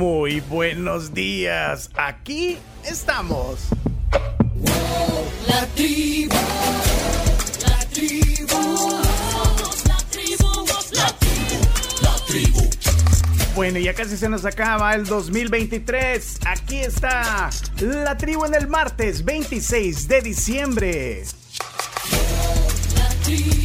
Muy buenos días. Aquí estamos. La tribu, la tribu, la tribu, la tribu, la tribu. Bueno, ya casi se nos acaba el 2023. Aquí está la tribu en el martes 26 de diciembre. La tribu,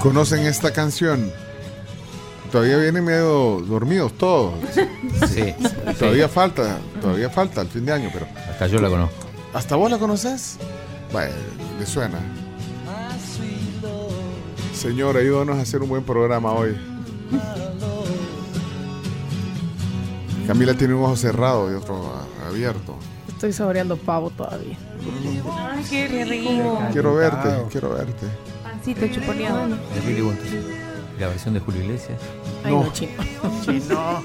¿Conocen esta canción? Todavía vienen medio dormidos todos. Sí. Todavía falta, todavía falta el fin de año, pero. Hasta yo la conozco. ¿Hasta vos la conoces? Vaya, le suena. Señor, ayúdanos a hacer un buen programa hoy. Camila tiene un ojo cerrado y otro abierto. Estoy saboreando pavo todavía. Ay, qué rico. Quiero verte, quiero verte. Pancito chuponeado. De to- La versión de Julio Iglesias. Ay, No. no, chino. Chino.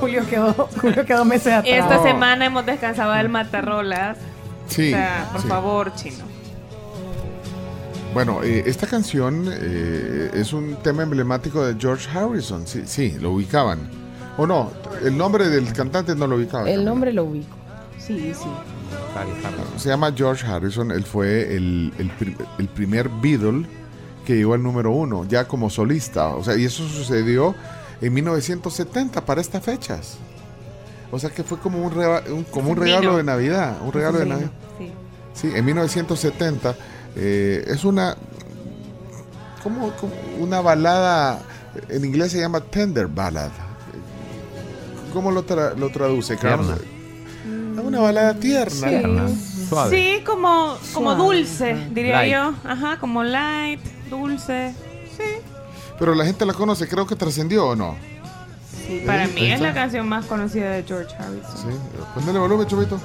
Julio quedó, Julio quedó meses atrás. Esta No. semana hemos descansado del matarrolas. Sí. o sea, por sí. favor, chino. Bueno, eh, esta canción eh, es un tema emblemático de George Harrison. Sí, sí, lo ubicaban. ¿O no? El nombre del cantante no lo ubicaban. El nombre lo ubico. Sí, sí. Harry Harrison. Se llama George Harrison. Él fue el, el pri- el primer Beatle que llegó al número uno, ya como solista. O sea, y eso sucedió en 1970 para estas fechas. O sea que fue como un, reba- un- como un regalo de Navidad. Un regalo de Navidad. Sí. Sí, en 1970 eh, es una como, como una balada en inglés se llama tender ballad. ¿Cómo lo, tra- lo traduce, Carlos? Una balada tierna. Tierna, suave. Sí, como, como Suave. dulce, diría Light. yo. Ajá, como light, dulce. Sí. Pero la gente la conoce, creo que trascendió o no. Sí, para Sí, mí es la canción más conocida de George Harrison. Sí, ponle volumen, chupito.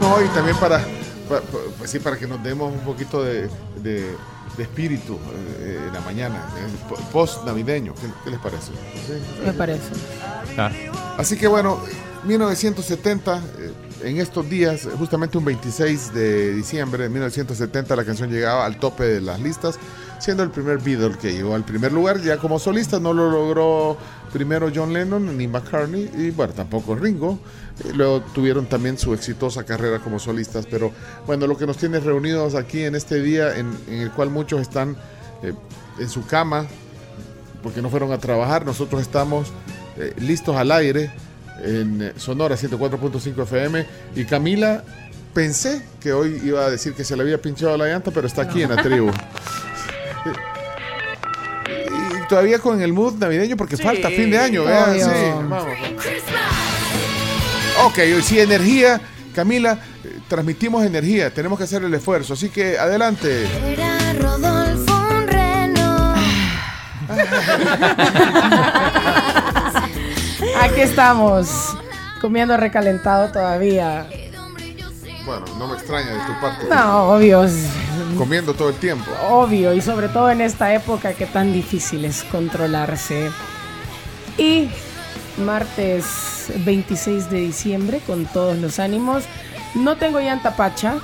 No, y también para, pa- pa- pues sí, para que nos demos un poquito de, de- de espíritu eh, en la mañana, eh, po- post navideño. ¿Qué, qué les parece? Sí. Me parece. Claro. Así que bueno, 1970, eh, en estos días, justamente un 26 de diciembre de 1970, la canción llegaba al tope de las listas, siendo el primer Beatle que llegó al primer lugar. Ya como solista no lo logró primero John Lennon ni McCartney, y bueno, tampoco Ringo. Eh, Luego tuvieron también su exitosa carrera como solistas, pero bueno, lo que nos tiene reunidos aquí en este día, en, el cual muchos están eh, en su cama, porque no fueron a trabajar, nosotros estamos eh, listos al aire en Sonora 104.5 FM y Camila pensé que hoy iba a decir que se le había pinchado la llanta, pero está aquí en la tribu. y todavía con el mood navideño porque Sí, falta fin de año, vean, obvio. sí, vamos. Ok, hoy sí, energía. Camila, eh, transmitimos energía, tenemos que hacer el esfuerzo, así que adelante. Era Rodolfo un reno. Estamos. Comiendo recalentado todavía. Bueno, no me extraña de tu parte. No, obvio. Comiendo todo el tiempo. Obvio. Y sobre todo en esta época que tan difícil es controlarse. Y martes 26 de diciembre, con todos los ánimos. No tengo llanta pacha.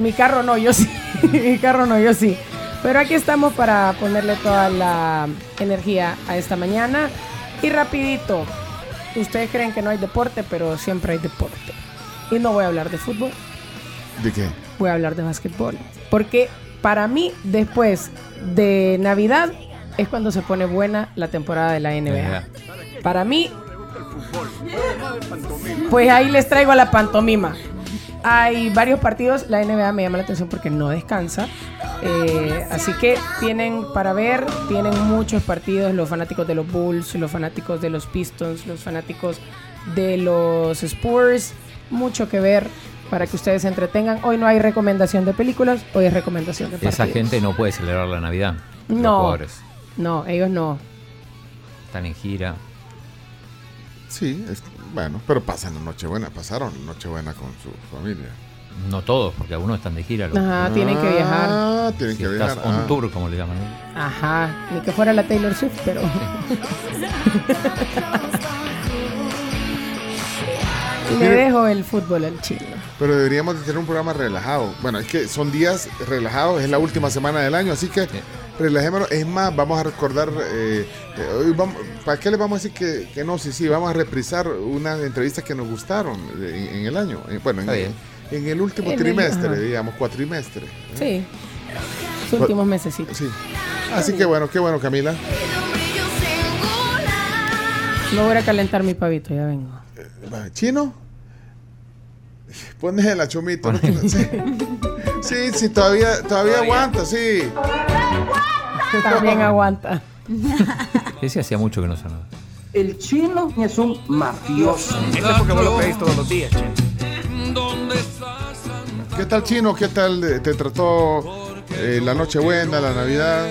Mi carro no, yo sí. Mi carro no, yo sí. Pero aquí estamos para ponerle toda la energía a esta mañana. Y rapidito, ustedes creen que no hay deporte, pero siempre hay deporte. Y no voy a hablar de fútbol, ¿De qué? voy a hablar de básquetbol. Porque para mí, después de Navidad, es cuando se pone buena la temporada de la NBA. Para mí, pues ahí les traigo la pantomima. Hay varios partidos, la NBA me llama la atención porque no descansa. Eh, así que tienen para ver, tienen muchos partidos, los fanáticos de los Bulls, los fanáticos de los Pistons, los fanáticos de los Spurs, mucho que ver para que ustedes se entretengan. Hoy no hay recomendación de películas, hoy es recomendación de partidos. Esa gente no puede celebrar la Navidad. Los No. jugadores No, ellos no. están en gira. Sí, es- bueno, pero pasan la Nochebuena, pasaron la Nochebuena con su familia. No todos, porque algunos están de gira. los- Ajá, tienen que viajar. Ah, tienen si que estás viajar. on ah. tour, como le llaman. ¿no? Ajá, ni que fuera la Taylor Swift, pero le dejo el fútbol al chino. Pero deberíamos de tener un programa relajado. Bueno, es que son días relajados, es la última semana del año, así que Sí. Relajémonos. Es más, vamos a recordar, eh, eh, hoy vamos- ¿para qué les vamos a decir que, que no? Sí, sí, vamos a reprisar unas entrevistas que nos gustaron en, en el año. Eh, Bueno, en, el último En el- trimestre, ajá. digamos, cuatrimestre. Sí, los últimos meses. Sí. Así que bueno, qué bueno, Camila. No voy a calentar mi pavito, ya vengo. ¿Chino? Pones la chumita. ¿no? Sí. sí, sí, todavía, todavía aguanta, sí. También aguanta. Ese hacía mucho que no sonaba. El chino es un mafioso. Eso es porque vos lo pedís todos los días, che. ¿Qué tal, Chino? ¿Qué tal te trató eh, la Nochebuena, la Navidad?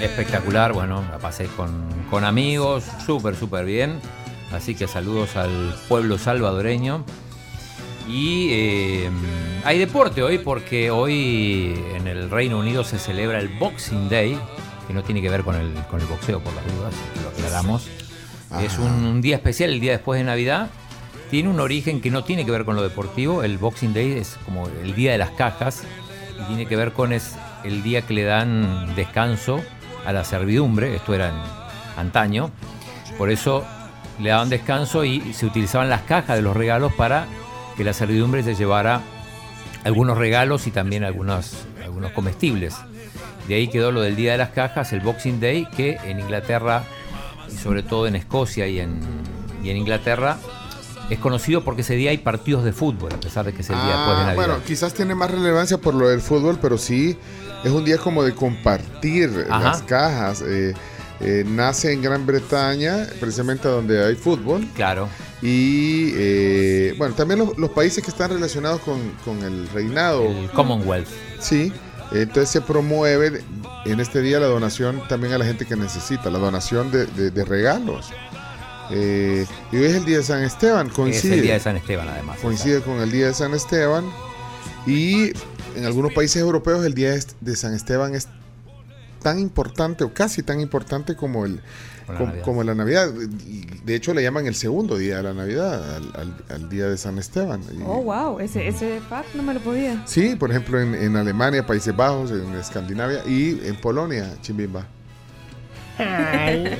Espectacular, bueno, la pasé con, con amigos, súper, súper bien. Así que saludos al pueblo salvadoreño. Y eh, hay deporte hoy porque hoy en el Reino Unido se celebra el Boxing Day, que no tiene que ver con el, con el boxeo por las dudas, lo aclaramos. Es un, un día especial, el día después de Navidad. Tiene un origen que no tiene que ver con lo deportivo. El Boxing Day es como el día de las cajas y tiene que ver con es el día que le dan descanso a la servidumbre. Esto era en antaño. Por eso le daban descanso y se utilizaban las cajas de los regalos para que la servidumbre se llevara algunos regalos y también algunos, algunos comestibles. De ahí quedó lo del Día de las Cajas, el Boxing Day, que en Inglaterra y sobre todo en Escocia y en, y en Inglaterra es conocido porque ese día hay partidos de fútbol, a pesar de que es el día después de Ah, Navidad. bueno, quizás tiene más relevancia por lo del fútbol, pero sí es un día como de compartir Ajá. las cajas. Eh, eh, nace en Gran Bretaña, precisamente donde hay fútbol. Claro, Y eh, bueno, también los, los países que están relacionados con, con el reinado. el Commonwealth. Sí, entonces se promueve en este día la donación también a la gente que necesita, la donación de, de- de regalos. Eh, y hoy es el día de San Esteban, Es coincide, el día de San Esteban, además. coincide con el día de San Esteban. Y en algunos países europeos el día de San Esteban es tan importante o casi tan importante como el, como, como la Navidad. De hecho le llaman el segundo día de la Navidad, al, al- al día de San Esteban. Y- Oh, wow. Ese, ese fact no me lo podía. Sí, por ejemplo en, en Alemania, Países Bajos, en Escandinavia y en Polonia, Chimbimba. Ay,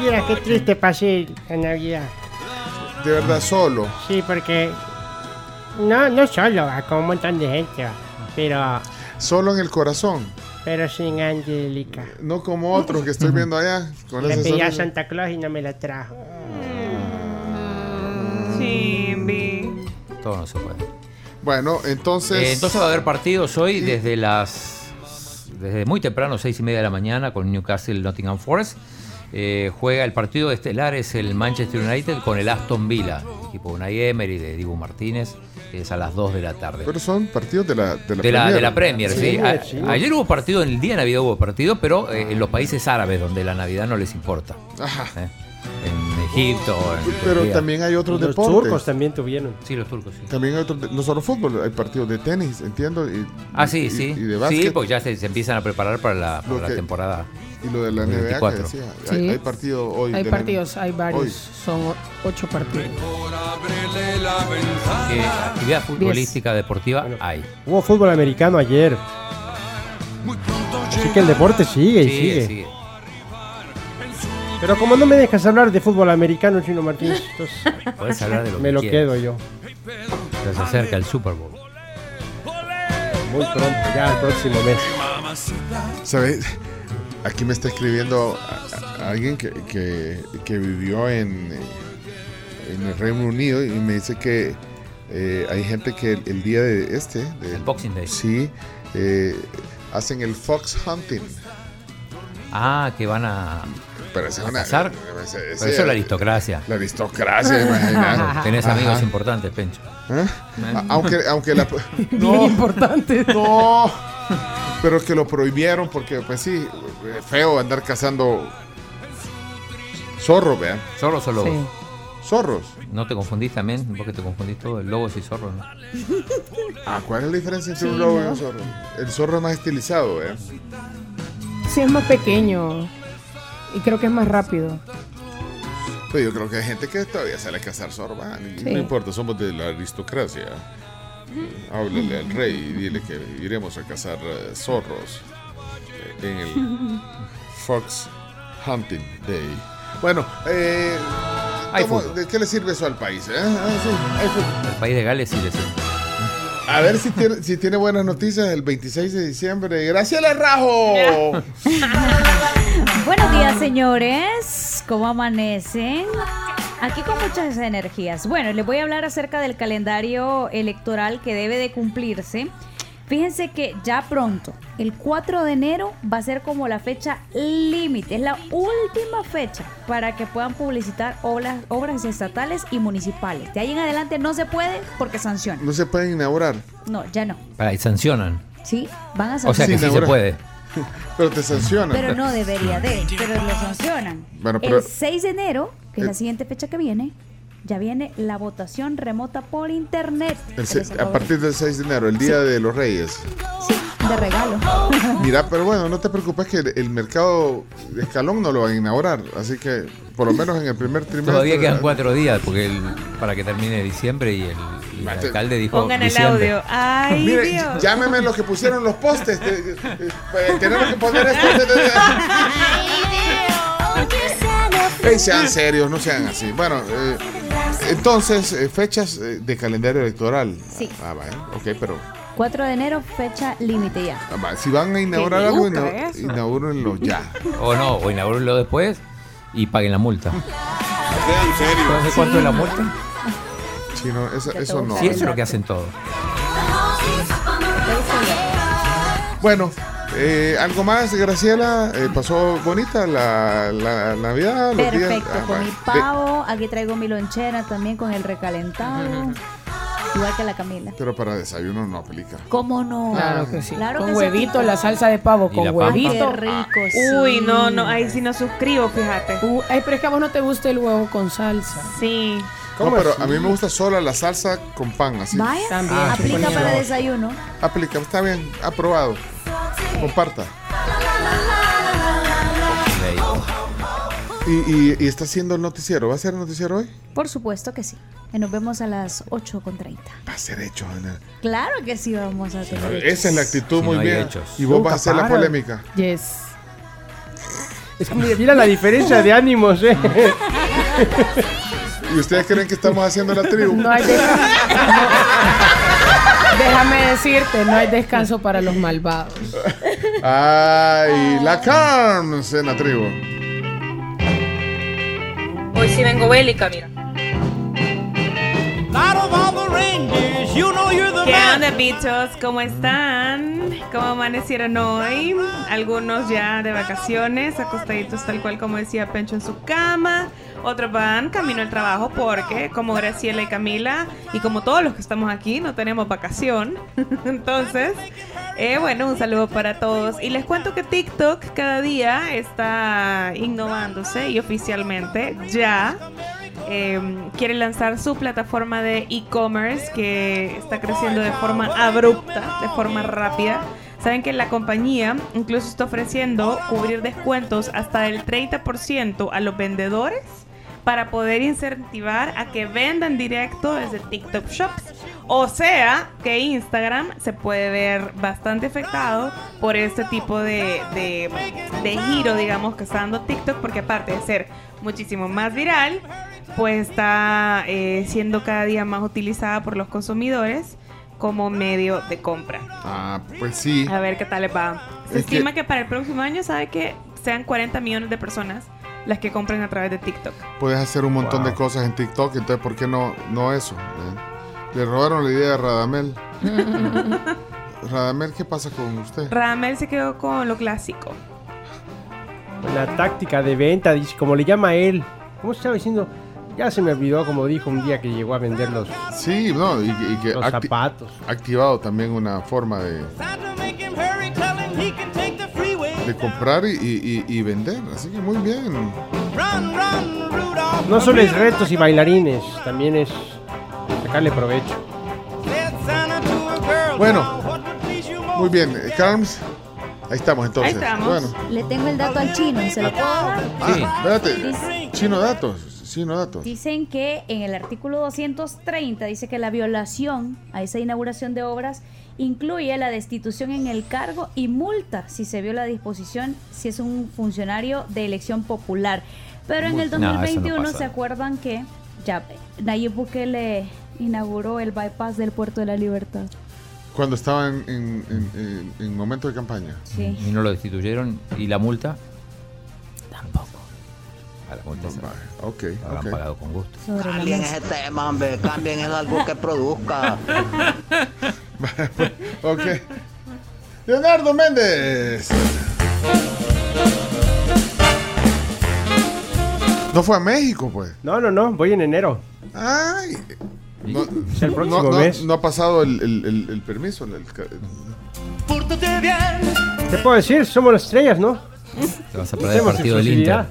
mira qué triste pasé la Navidad. De verdad, solo. Sí, porque no, no solo, va, con un montón de gente, va, pero, Solo en el corazón. Pero sin Angélica. No como otros que estoy viendo allá. Con Le pedí a. Santa Claus y no me la trajo. Chimbi. Todo no se puede. Bueno, entonces. Eh, entonces va a haber partidos hoy desde las desde muy temprano, seis y media de la mañana, con Newcastle Nottingham Forest. Eh, juega el partido estelar, es el Manchester United con el Aston Villa, equipo de Unai Emery, de Dibu Martínez, que es a las 2 de la tarde. Pero son partidos de la, de la de, la, Premier. de la Premier, sí. Sí, A- sí. Ayer hubo partido, en el día de Navidad hubo partido, pero eh, en los países árabes, donde la Navidad no les importa. Ajá. ¿eh? En Egipto, en Pero Turquía. también hay otros Los deportes. turcos también tuvieron. Sí, los turcos, sí. También hay otros, no solo fútbol, hay partidos de tenis, entiendo. Y, Ah, sí, y- sí. Y de sí, básquet. pues ya se, se empiezan a preparar para la, para Lo la que- temporada. Y lo de la NBA que 24. decía. Sí. Hay, hay partido hoy. Hay partidos, hay varios. Hoy. Son ocho partidos. Que actividad futbolística deportiva hay. Hubo fútbol americano ayer. Así que el deporte sigue y sigue. sigue. Pero como no me dejas hablar de fútbol americano, Chino Martínez, entonces Puedes hablar de lo me que lo quieras. quedo yo. Se acerca el Super Bowl. Muy pronto, ya el próximo mes. ¿Sabes? Aquí me está escribiendo a- a alguien que, que- que vivió en, eh, en el Reino Unido y me dice que eh, hay gente que el, el día de este, del El Boxing Day. sí, eh, hacen el fox hunting. Ah, que van a. Pero es ¿A una. casar? ese- Pero ese- eso es la aristocracia. La aristocracia, imagínate. Tenés Ajá. amigos importantes, Pencho. ¿Eh? Aunque, aunque la. Bien importante. No. Pero que lo prohibieron porque, pues sí, eh, feo andar cazando zorros, vean. ¿Zorros o lobos? Sí. Zorros. No te confundís también, vos que te confundís todo, lobos y zorros, ¿no? Ah, ¿cuál es la diferencia entre Sí, un lobo y ¿no? un zorro? El zorro es más estilizado, ¿eh? Sí, es más pequeño. Y creo que es más rápido. Pero yo creo que hay gente que todavía sale a cazar Sí. No importa, somos de la aristocracia. Háblale al rey y dile que iremos a cazar eh, zorros en el Fox Hunting Day. Bueno, eh, Hay ¿cómo- fútbol. ¿de qué le sirve eso al país? eh? Ah, sí. El país de Gales sí les A ver si tiene, si tiene buenas noticias el 26 de diciembre. Graciela Rajo. Buenos días, señores. ¿Cómo amanecen? Aquí con muchas energías. Bueno, les voy a hablar acerca del calendario electoral que debe de cumplirse. Fíjense que ya pronto, el 4 de enero, va a ser como la fecha límite. Es la última fecha para que puedan publicitar obras, obras estatales y municipales. De ahí en adelante no se puede porque sancionan. No se pueden inaugurar, No, ya no. Para, y sancionan. Sí, van a O sea sancionar. que sí se puede. pero te sancionan. Pero no debería de, pero lo sancionan. Bueno, pero- El 6 de enero, que es la Eh. siguiente fecha que viene, ya viene la votación remota por internet. El a partir del 6 de enero, el Día de los Reyes. Sí, de regalo. Mira, pero bueno, no te preocupes que el, el mercado de escalón no lo van a inaugurar. Así que, por lo menos en el primer trimestre. Todavía quedan cuatro días porque el- para que termine diciembre y el, y el Mate. alcalde dijo Pongan el audio. Ay, Mire, Dios. llámeme los que pusieron los postes. de- de- de- tenemos que poner esto. de- de- de- Ey, sean serios, no sean así. Bueno, eh, entonces, eh, fechas eh, de calendario electoral. Sí. Ah, vale, ok, pero 4 de enero, fecha límite ya. ah, si van a inaugurar algo, yuca ina- eso. inaugúrenlo ya. O no, o inaugúrenlo después y paguen la multa. Sean serios. ¿Entonces cuánto es la multa? Chino, eso, Ya eso todos no. Sí, eso es lo que hacen todos. Bueno, eh, algo más, Graciela. Eh, pasó bonita la, la Navidad. Los días? Perfecto, Ah, con mi pavo, aquí traigo mi lonchera también con el recalentado. Igual que la Camila. Pero para desayuno no aplica. ¿Cómo no? Claro que sí. Claro con que huevito, la salsa de pavo con. Ay, qué huevito. rico, sí. Uy, no, no, ahí sí no suscribo, fíjate. Uh, ay, pero es que a vos no te gusta el huevo con salsa. Sí. No, ¿Cómo pero así? a mí me gusta sola la salsa con pan, así. Vaya, También, aplica suponía. para desayuno. Aplica, está bien, aprobado. Comparta. Y, y, y está haciendo el noticiero. ¿Va a ser el noticiero hoy? Por supuesto que sí. Y nos vemos a las 8.30. Va a ser hecho, Ana. Claro que sí vamos a tener. Esa es la actitud Si muy no bien. hechos. Y vos Nunca vas a hacer la polémica. Yes. Es que mira, la diferencia de ánimos, ¿eh? ¿Y ustedes creen que estamos haciendo la tribu? No hay. Déjame decirte, no hay descanso para los malvados. Ay, la Carms en la tribu. Hoy sí vengo bélica, mira. ¿Qué onda, bichos? ¿Cómo están? ¿Cómo amanecieron hoy? Algunos ya de vacaciones, acostaditos tal cual como decía Pencho en su cama. Otros van camino al trabajo porque, como Graciela y Camila, y como todos los que estamos aquí, no tenemos vacación. Entonces, eh, bueno, un saludo para todos. Y les cuento que TikTok cada día está innovándose y oficialmente ya eh, quiere lanzar su plataforma de e-commerce que está creciendo de forma abrupta, de forma rápida. Saben que la compañía incluso está ofreciendo cubrir descuentos hasta del 30% a los vendedores para poder incentivar a que vendan directo desde TikTok Shops. O sea, que Instagram se puede ver bastante afectado por este tipo de, de, de giro, digamos, que está dando TikTok, porque aparte de ser muchísimo más viral, pues está eh, siendo cada día más utilizada por los consumidores como medio de compra. Ah, pues sí. A ver qué tal les va. Se Es que- estima que para el próximo año, sabe que sean 40 millones de personas las que compren a través de TikTok. Puedes hacer un montón de cosas en TikTok, entonces ¿por qué no, no eso? eh? Le robaron la idea a Radamel. Radamel, ¿qué pasa con usted? Radamel se quedó con lo clásico. una táctica de venta, como le llama él. ¿Cómo estaba diciendo? Ya se me olvidó, como dijo un día que llegó a vender los, Sí, no, y, y que los acti- zapatos. activado también una forma de, de comprar y, y- vender. Así que muy bien. No solo es retos y bailarines, también es sacarle provecho. Bueno, muy bien. eh, Carms, ahí estamos entonces. Ahí estamos. Bueno, Le tengo el dato al chino, ¿se lo puedo dar? Sí. ah, espérate. Chino datos, chino datos. Dicen que en el artículo 230 dice que la violación a esa inauguración de obras incluye la destitución en el cargo y multa si se viola la disposición si es un funcionario de elección popular. Pero en el No, eso no 2021 pasa. se acuerdan que ya Nayib Bukele inauguró el bypass del Puerto de la Libertad. Cuando en, en- en- en momento de campaña. Sí. Y no lo destituyeron. ¿Y la multa? A la lo habrán pagado con gusto. Cambien ese tema, hombre. Cambien es algo que produzca. Ok. Leonardo Méndez. No fue a México, pues. No, no, no, voy en enero. Ay. No, el próximo no- no- mes. no ha pasado el, el- el- el permiso. el- el- Te puedo decir, somos las estrellas, ¿no? Te vas a perder el Tenemos partido del Inter.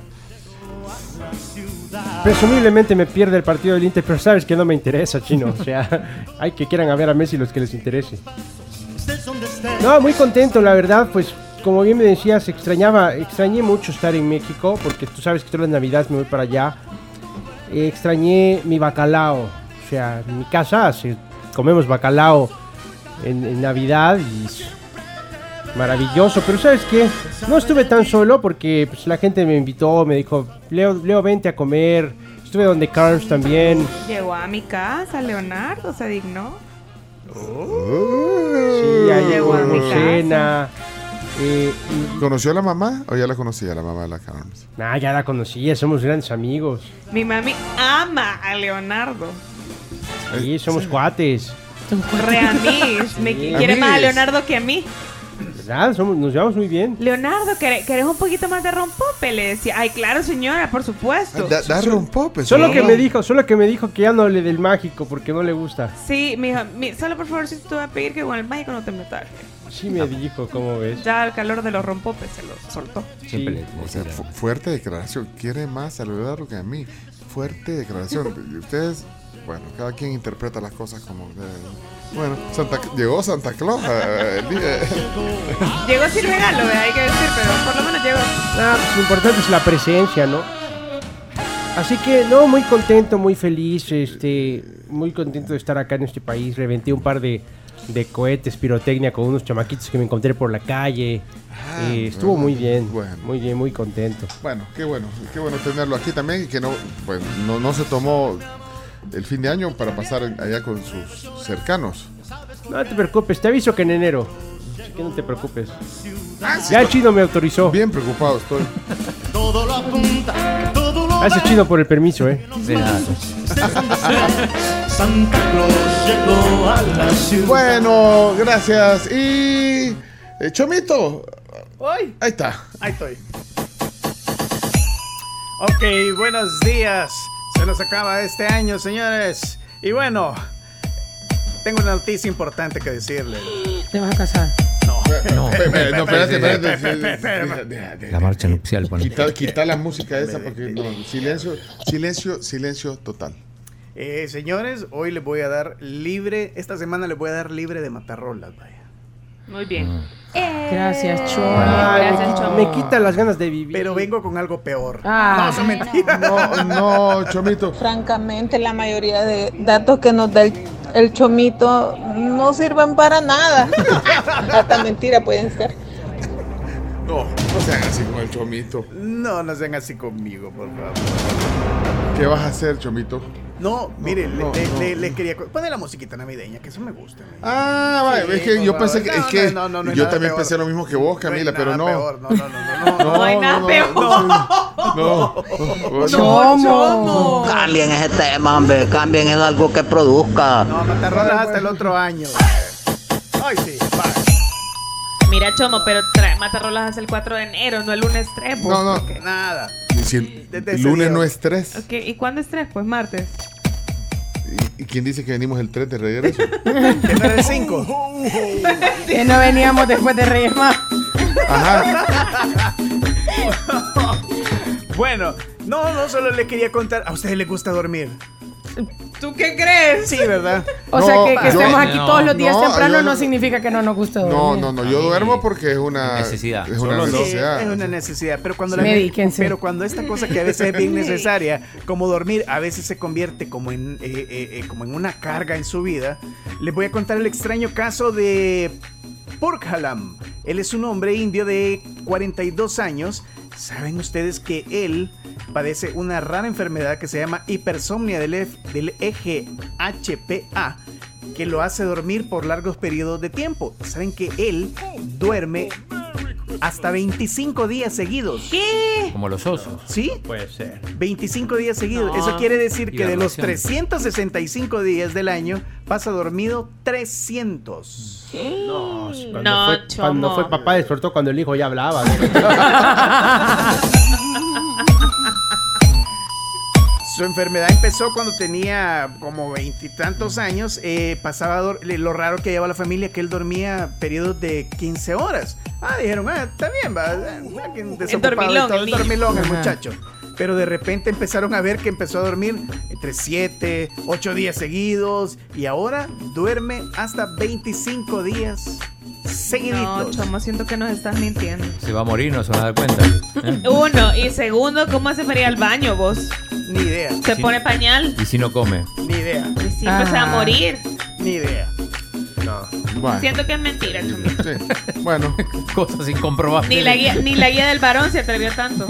Presumiblemente me pierde el partido del Inter, pero sabes que no me interesa, chino. O sea, hay que quieran a ver a Messi los que les interese. No, muy contento, la verdad, pues como bien me decías, extrañaba, extrañé mucho estar en México, porque tú sabes que todas las navidades me voy para allá. Eh, extrañé mi bacalao, o sea, en mi casa se- comemos bacalao en, en Navidad y maravilloso, pero ¿sabes qué? No estuve tan solo porque pues, la gente me invitó, me dijo, Leo, Leo, vente a comer. Estuve donde Carms también. Llegó a mi casa, Leonardo, se dignó. Sí, ahí Llegó a mi cena. Eh, y- ¿Conoció a la mamá o ya la conocía, la mamá de la Carms? nah, ya la conocía, somos grandes amigos. Mi mami ama a Leonardo. Sí, somos cuates. Re amis. Me Sí. quiere más a. Leonardo que a mí. Nos llevamos muy bien. Leonardo, ¿quere- ¿querés un poquito más de rompope? Le decía, ay, claro, señora, por supuesto. Da, pop. eso, Solo ¿no? que me dijo, solo que me dijo que ya no hable del mágico porque no le gusta. Sí, mi hija, mi- solo por favor, si te voy a pedir que con el mágico no te metas. Sí me dijo, ¿cómo ves? Ya el calor de los rompopes se los soltó. Siempre Sí. le- le O sea, fu- fuerte declaración. Quiere más a Leonardo que a mí. Fuerte declaración. Y Ustedes, bueno, cada quien interpreta las cosas como. de- bueno, Santa, llegó Santa Claus. eh, el día- Llegó sin regalo, ¿ve? hay que decir, pero por lo menos llegó. Ah, pues lo importante es la presencia, ¿no? Así que, no, muy contento, muy feliz, este, muy contento de estar acá en este país. Reventé un par de, de cohetes, pirotecnia con unos chamaquitos que me encontré por la calle. Ah, Eh, estuvo bueno, muy bien, bueno. muy bien, muy contento. Bueno, qué bueno, qué bueno tenerlo aquí también y que no, bueno, no, no se tomó el fin de año para pasar allá con sus cercanos. No te preocupes, te aviso que en enero. Así que no te preocupes. Ah, sí, Ya el chino me autorizó. Bien preocupado estoy. Gracias chino por el permiso, eh. de nada. Bueno, gracias. Y. eh, Chomito. Ahí está. Ahí estoy. Ok, buenos días. Se nos acaba este año, señores. Y bueno, tengo una noticia importante que decirles. Te vas a casar. No, Espera, no, espérate, espérate. espera, espera, espera. Deja, deja, la marcha nupcial. Quita, quita la música esa porque no, silencio, silencio, silencio total. Eh, señores, hoy les voy a dar libre, esta semana les voy a dar libre de matarrolas, vaya. Muy bien. Gracias, Cho. Ay, Gracias, me, me quita las ganas de vivir. Pero vengo con algo peor. Ah. no, son mentiras. No, no, Chomito. Francamente, la mayoría de datos que nos da el, el chomito no sirven para nada. Hasta mentira pueden ser. No, no sean así con el Chomito. No, no sean así conmigo, por favor. ¿Qué vas a hacer, Chomito? No, mire, le- no, le, no. le- le quería... co- Poner la musiquita navideña, que eso me gusta. Ah, vale, Sí, es que yo pensé que, No, es que no, no, no yo también peor. pensé lo mismo que vos, No hay Camila, pero nada no. peor. No, no, no, no, no. No hay nada peor. No, no, ¿Cómo? Cambien ese tema, hombre. Cambien es algo que produzca. No, matarrolas hasta el otro año. Ay, sí, vale. Mira, Chomo, pero trae Matarolas hasta el 4 de enero, no el lunes 3. No, no. Nada. Y si el, Desde lunes día. no es 3. Ok, ¿y cuándo es 3? Pues martes. ¿Y, y quién dice que venimos el 3 de regreso? Que no era el 5. Que no veníamos después de Reyes más. Ajá. Bueno, no, no solo le quería contar. ¿A ustedes les gusta dormir? ¿Tú qué crees? Sí, ¿verdad? O No, sea que, que yo- estemos aquí no. todos los días No, temprano no no- significa que no nos guste dormir. No, no, no. Yo duermo porque es una Necesidad. Es una Sí, necesidad. es una necesidad, pero cuando la Medíquense. pero cuando esta cosa que a veces es bien necesaria, como dormir, a veces se convierte como en eh, eh, eh, como en una carga en su vida. Les voy a contar el extraño caso de Purkhalam. Él es un hombre indio de 42 años. Saben ustedes que él padece una rara enfermedad que se llama hipersomnia del, F- del eje HPA que lo hace dormir por largos periodos de tiempo. Saben que él duerme hasta 25 días seguidos. ¿Qué? Como los osos. ¿Sí? Puede ser. 25 días seguidos. No. Eso quiere decir que de los vacaciones. 365 días del año pasa dormido 300. No, si cuando, No, fue, cuando Chomo. fue papá despertó cuando el hijo ya hablaba. Su enfermedad empezó cuando tenía como veintitantos años. eh, pasaba lo raro que llevaba la familia que él dormía periodos de 15 horas. Ah, dijeron, ah, está bien, va. ah, que desocupado y dormilón, todo, el niño. dormilón el muchacho. Pero de repente empezaron a ver que empezó a dormir entre 7, 8 días seguidos. Y ahora duerme hasta 25 días No, seguiditos. Chomo, siento que nos estás mintiendo. Se va a morir, no se van a dar cuenta. ¿Eh? Uno, y segundo, ¿cómo hace para ir al baño vos? Ni idea, ¿Se Sí. pone pañal? Y si no come. ni idea, Y siempre se va a Ajá. morir. ni idea. Bueno, Siento que es mentira, Chomo. sí. Bueno, Cosas incomprobables. Ni la, guía, ni la guía del varón se atrevió tanto.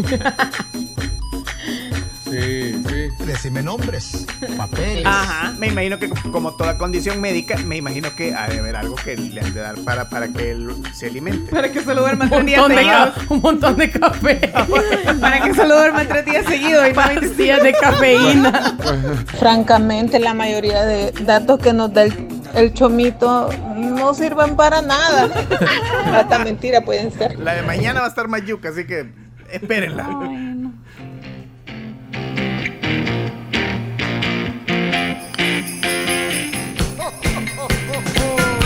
sí, sí. Decime nombres, papeles. Ajá. Me imagino que como toda condición médica, me imagino que ha de haber algo que le han de dar para, para que él se alimente. Para que solo duerma Un tres días montón, de, seguidos. un montón de café. Para que solo duerma tres días seguidos y no 25 Días de cafeína. Francamente, la mayoría de datos que nos da el, el chomito no sirven para nada. Hasta mentira pueden ser. La de mañana va a estar más yuca, así que espérenla. Ay, no.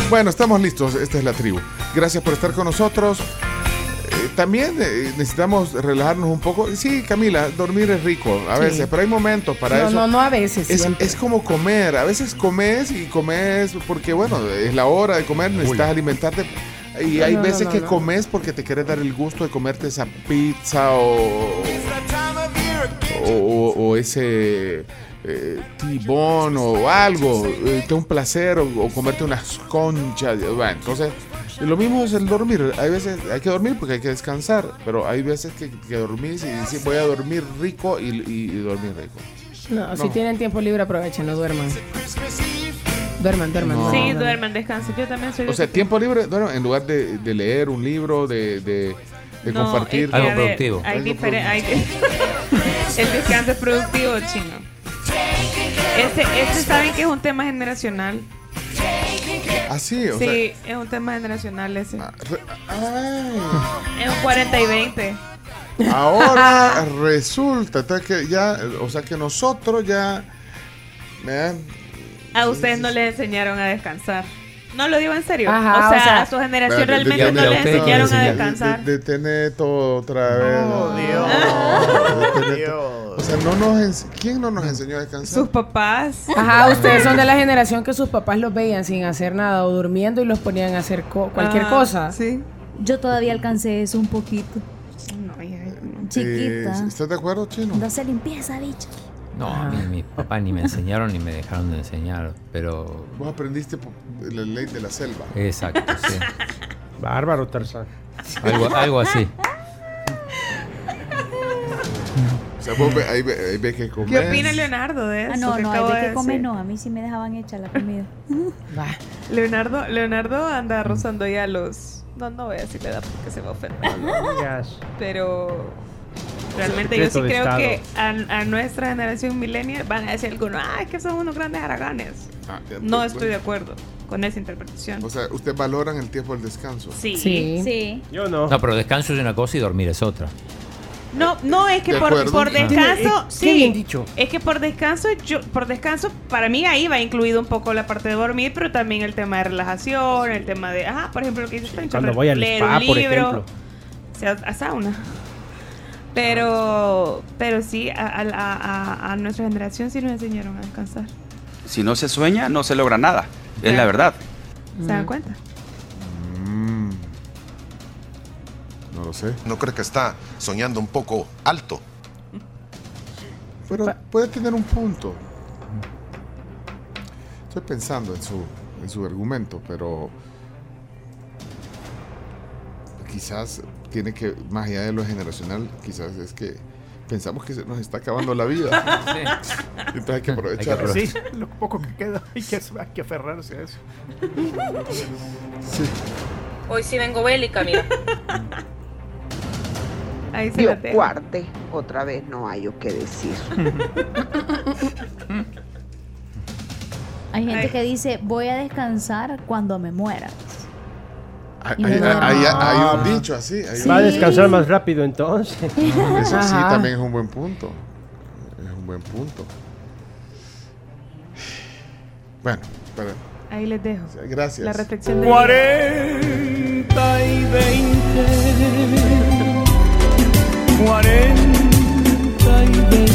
Bueno, estamos listos. Esta es la tribu. Gracias por estar con nosotros. También eh, necesitamos relajarnos un poco. Sí, Camila, dormir es rico a Sí. veces, pero hay momentos para No, eso. no, no a veces. Es, es como comer. A veces comes y comes porque, bueno, es la hora de comer, necesitas alimentarte. Y No, hay no, no, veces no, que no. comes porque te quieres dar el gusto de comerte esa pizza o, o, o- o ese eh, tibón o algo. eh, te da un placer o, o comerte unas conchas. Bueno, entonces, lo mismo es el dormir. Hay veces hay que dormir porque hay que descansar, pero hay veces que, que dormís y decís voy a dormir rico y, y- y dormir rico. No, si tienen tiempo libre, aprovechen, no duerman. Duerman, duerman. No. Sí, duerman. descansen. Yo también soy O sea, tiempo libre, bueno, en lugar de, de leer un libro, de, de, de No, compartir. es que, Algo ver, productivo. Hay Algo hay- el descanso es productivo, chino. Este, este saben que es un tema generacional. Así, o sí, es un tema generacional ese. sea. re- ay, Es un 40 y 20. ahora resulta ta, que ya, o sea, que nosotros ya. ¿eh? A ustedes no les enseñaron a descansar. No lo digo en serio. Ajá, o, sea, o sea, a su generación De- de- realmente de- no de- les enseñaron a descansar. De, de tener todo otra vez. Oh, ¿no? Dios. O sea, no nos ens- ¿quién no nos enseñó a descansar? Sus papás. Ajá, ustedes son de la generación que sus papás los veían sin hacer nada o durmiendo y los ponían a hacer co- cualquier Ah, cosa. Sí. Yo todavía alcancé eso un poquito. No, hija, Chiquita. ¿Estás de acuerdo, Chino? No se limpieza, bicho. No, a mí mis papás ni me enseñaron ni me dejaron de enseñar. Pero. Vos aprendiste la ley de la selva. Exacto, sí. Bárbaro, Tarzán. Algo, algo así. O sea, vos ve- ahí, ve- ahí ves que comes. ¿Qué opina Leonardo de eso? Ah, no, que no, acabo de de que come no. A mí sí me dejaban hecha la comida. Va. Leonardo, Leonardo anda rozando ya los. No, no voy a decir la edad porque se va a ofender. Digas. Pero realmente yo sí creo Estado. que a, a nuestra generación millennial van a decir algunos, ah, es que son unos grandes haraganes. Ah, No pues, estoy de acuerdo con esa interpretación. O sea, ¿ustedes valoran el tiempo del descanso? Sí. Sí. Yo no. No, pero descanso es una cosa y dormir es otra. No, no es que De por, Tiene- descanso, bien sí. dicho. Es que por descanso, yo, por descanso, para mí ahí va incluido un poco la parte de dormir, pero también el tema de relajación, el tema de, ajá, por ejemplo, lo que dices Pencho, Cuando voy al leer spa, un por libro, ejemplo. o sea, a sauna. Pero, pero sí, a, a- a- a nuestra generación sí nos enseñaron a descansar. Si no se sueña, no se logra nada. Es la verdad. ¿Se dan cuenta? Mm. No lo sé. ¿No cree que está soñando un poco alto? Pero puede tener un punto. Estoy pensando en su, en su argumento, pero quizás tiene que, más allá de lo generacional, quizás es que pensamos que se nos está acabando la vida. Entonces hay que aprovechar. Sí, lo poco que queda, hay que, hay que aferrarse a eso. Sí. Hoy sí vengo bélica, mira. Ahí se guarde, otra vez no hay yo que decir. Hay gente Ay. que dice, voy a descansar cuando me muera. Hay, hay- hay- hay un dicho así. hay un- Va a descansar más rápido entonces. Eso sí Ajá. también es un buen punto. Es un buen punto. Bueno, pero, Ahí les dejo. gracias. La reflexión de 40 y 20. 40 y 20.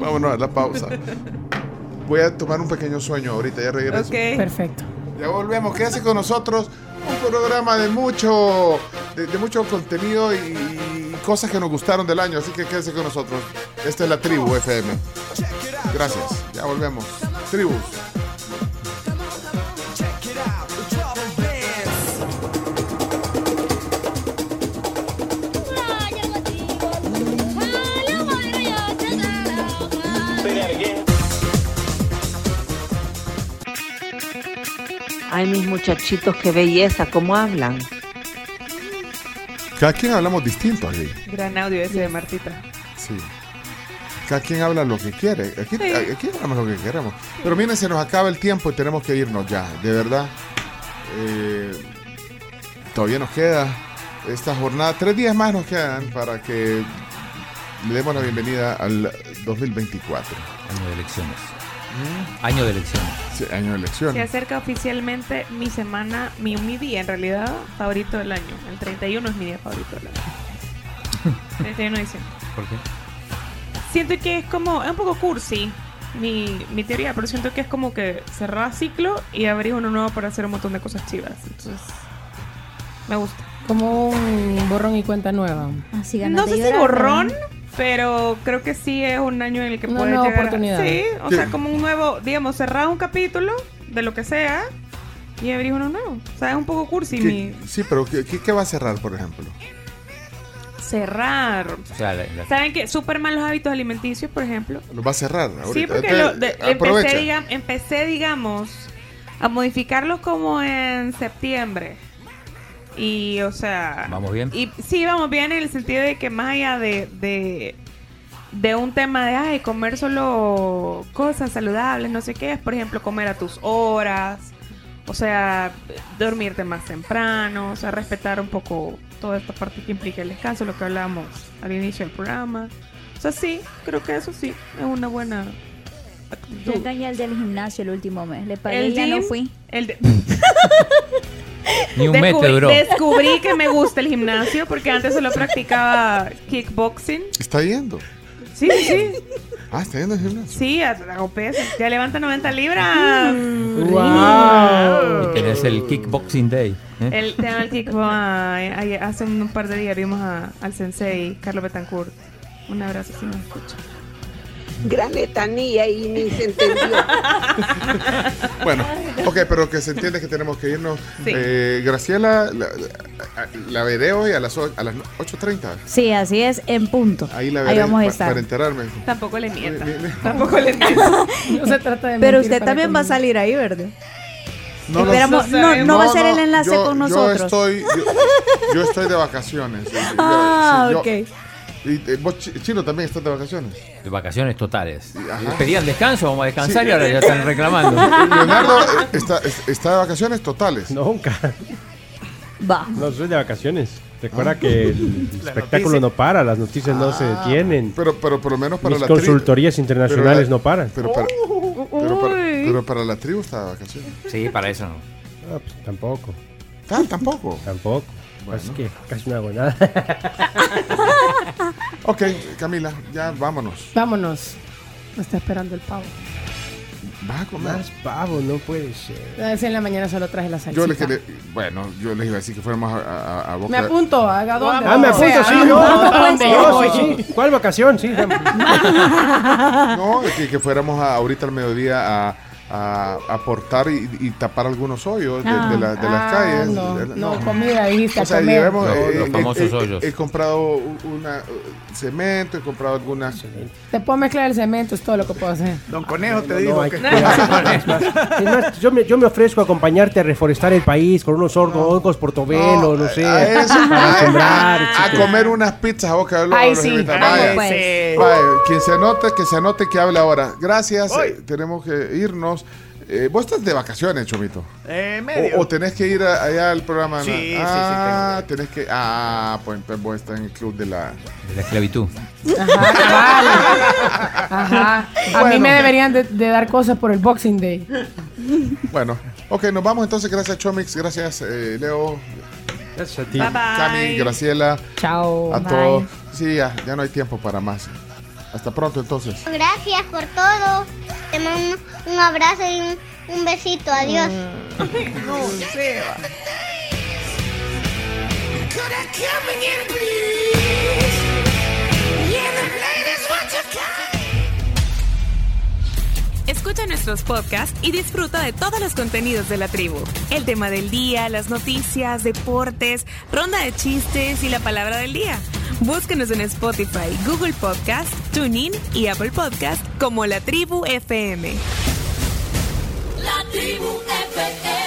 Vámonos a la pausa. Voy a tomar un pequeño sueño ahorita, ya regreso. Ok. Perfecto. Ya volvemos, quédese con nosotros. Un programa de mucho, de, de mucho contenido y, y cosas que nos gustaron del año, así que quédese con nosotros. Esta es la Tribu FM. Gracias, ya volvemos. Tribus. Ay, mis muchachitos, qué belleza, cómo hablan. Cada quien hablamos distinto aquí. Gran audio ese de Martita. Sí. Cada quien habla lo que quiere. Aquí, Sí. aquí hablamos lo que queremos. Pero miren, se nos acaba el tiempo y tenemos que irnos ya. De verdad. Eh, todavía nos queda esta jornada. Tres días más nos quedan para que le demos la bienvenida al 2024. Año de elecciones. Año de elecciones. Año de Se elecciones. acerca oficialmente mi semana, mi, mi día en realidad favorito del año. El 31 es mi día favorito del año. 31 de diciembre. ¿Por qué? Siento que es como, es un poco cursi mi, mi teoría, pero siento que es como que cerrar ciclo y abrir uno nuevo para hacer un montón de cosas chivas. Entonces, me gusta. Como un borrón y cuenta nueva. Así No sé si borrón, pero creo que sí es un año en el que Una puedes nueva llegar a- oportunidad. Sí, o Sí. sea, como un nuevo, digamos, cerrar un capítulo de lo que sea y abrir uno nuevo. O sea, es un poco cursi ¿Qué- mi sí, pero ¿qué, qué- va a cerrar, por ejemplo? cerrar. O sea, la- la- ¿Saben qué? Súper malos hábitos alimenticios, por ejemplo. Lo va a cerrar ahorita. Sí, porque Entonces, lo- de- empecé, digam- empecé, digamos, a modificarlos como en septiembre. Y, o sea... ¿Vamos bien? Y sí, vamos bien en el sentido de que más allá de, de, de un tema de, ay, comer solo cosas saludables, no sé qué, es, por ejemplo, comer a tus horas, o sea, dormirte más temprano, o sea, respetar un poco toda esta parte que implica el descanso, lo que hablábamos al inicio del programa. O sea, sí, creo que eso sí, es una buena... Yo engañé al del gimnasio el último mes. Le pagué El y ya no fui. El de- Ni un mes te Descubrí- duró. Descubrí que me gusta el gimnasio porque antes solo practicaba kickboxing. Está yendo. Sí, sí. Ah, está yendo al gimnasio. Sí, hago pesas. Ya levanta 90 libras. Y tenés el Kickboxing Day. ¿eh? El tema del kickboxing. ay, hace un par de días vimos a- al sensei Carlos Betancourt. Un abrazo si nos escucha. Gran letanía y ni se entendió. Bueno, ok, pero que se entiende que tenemos que irnos. Sí. Eh, Graciela, la, la veré hoy a las, a las 8.30. Sí, así es, en punto. Ahí la Ahí veré vamos a pa- estar. para enterarme. Tampoco le mienta. Tampoco le mienta. No se trata de Pero usted también va a salir ahí, ¿verdad? No lo Esperamos- no, no va a ser el enlace yo- con yo nosotros. estoy, yo, yo estoy de vacaciones. Yo- Ah, sí, yo- ok. Y, eh, vos, Chi- Chino, también estás de vacaciones. De vacaciones totales. Ajá. Pedían descanso, vamos a descansar Sí. y ahora ya están reclamando. Leonardo eh, está, es- está de vacaciones totales. Nunca. Va. No soy de vacaciones. Recuerda que el espectáculo no para, las noticias no se Ah, detienen. Pero, pero por lo menos para Mis la tri- consultorías internacionales pero la- no paran. Pero para, pero, para, pero para la tribu está de vacaciones. Sí, para eso no. No, pues, tampoco. Ah, tampoco. Tampoco. Bueno. Así que casi no hago nada. Ok, Camila, ya vámonos. Vámonos. Me está esperando el pavo. Vas a comer. Más pavo, no puede ser. A ver si en la mañana solo traje la salsita. Yo le quería, bueno, yo les iba a decir que fuéramos a, a, a Boca. Me apunto, haga dónde. Ah, me O sea, apunto, sí, no. ¿Cuál vacación? Sí. No, que, que fuéramos a- ahorita al mediodía a, a, aportar y, y tapar algunos hoyos de, de la- de las Ah, calles. No, De- no, comida, dijiste, O sea, comer. Los- eh, los eh, famosos eh, hoyos. He comprado una uh, cemento, he comprado algunas. Te puedo mezclar el cemento, es todo lo que puedo hacer. Don Conejo, te No, digo que. que más, más, yo, me, yo me ofrezco a acompañarte a reforestar el país con unos hongos, hongos portobelo, no, sé, a eso, para a- sembrar. a, comer unas pizzas a boca de lobo. Ay, sí. Vaya, pues. vaya, quien se anote, que se anote que hable ahora. Gracias, tenemos que irnos. Eh, vos estás de vacaciones, Chomito. Eh, medio. O, o tenés que ir a- allá al programa. Sí, ¿no? sí, sí, Ah, tenés que. Ah, pues entonces vos estás en el club de la. De la esclavitud. Ajá. A mí Bueno. me deberían de, de dar cosas por el Boxing Day. Bueno, ok, nos vamos entonces. Gracias, Chomix. Gracias, eh, Leo. Gracias a ti. Bye bye. Cami, Graciela. Chao. A Bye. todos. Sí, ya, ya no hay tiempo para más. Hasta pronto, entonces. Gracias por todo. Te mando un, abrazo y un, besito. Adiós. Escucha nuestros podcasts y disfruta de todos los contenidos de la tribu. El tema del día, las noticias, deportes, ronda de chistes y la palabra del día. Búscanos en Spotify, Google Podcast, TuneIn y Apple Podcast como La Tribu FM. La tribu FM.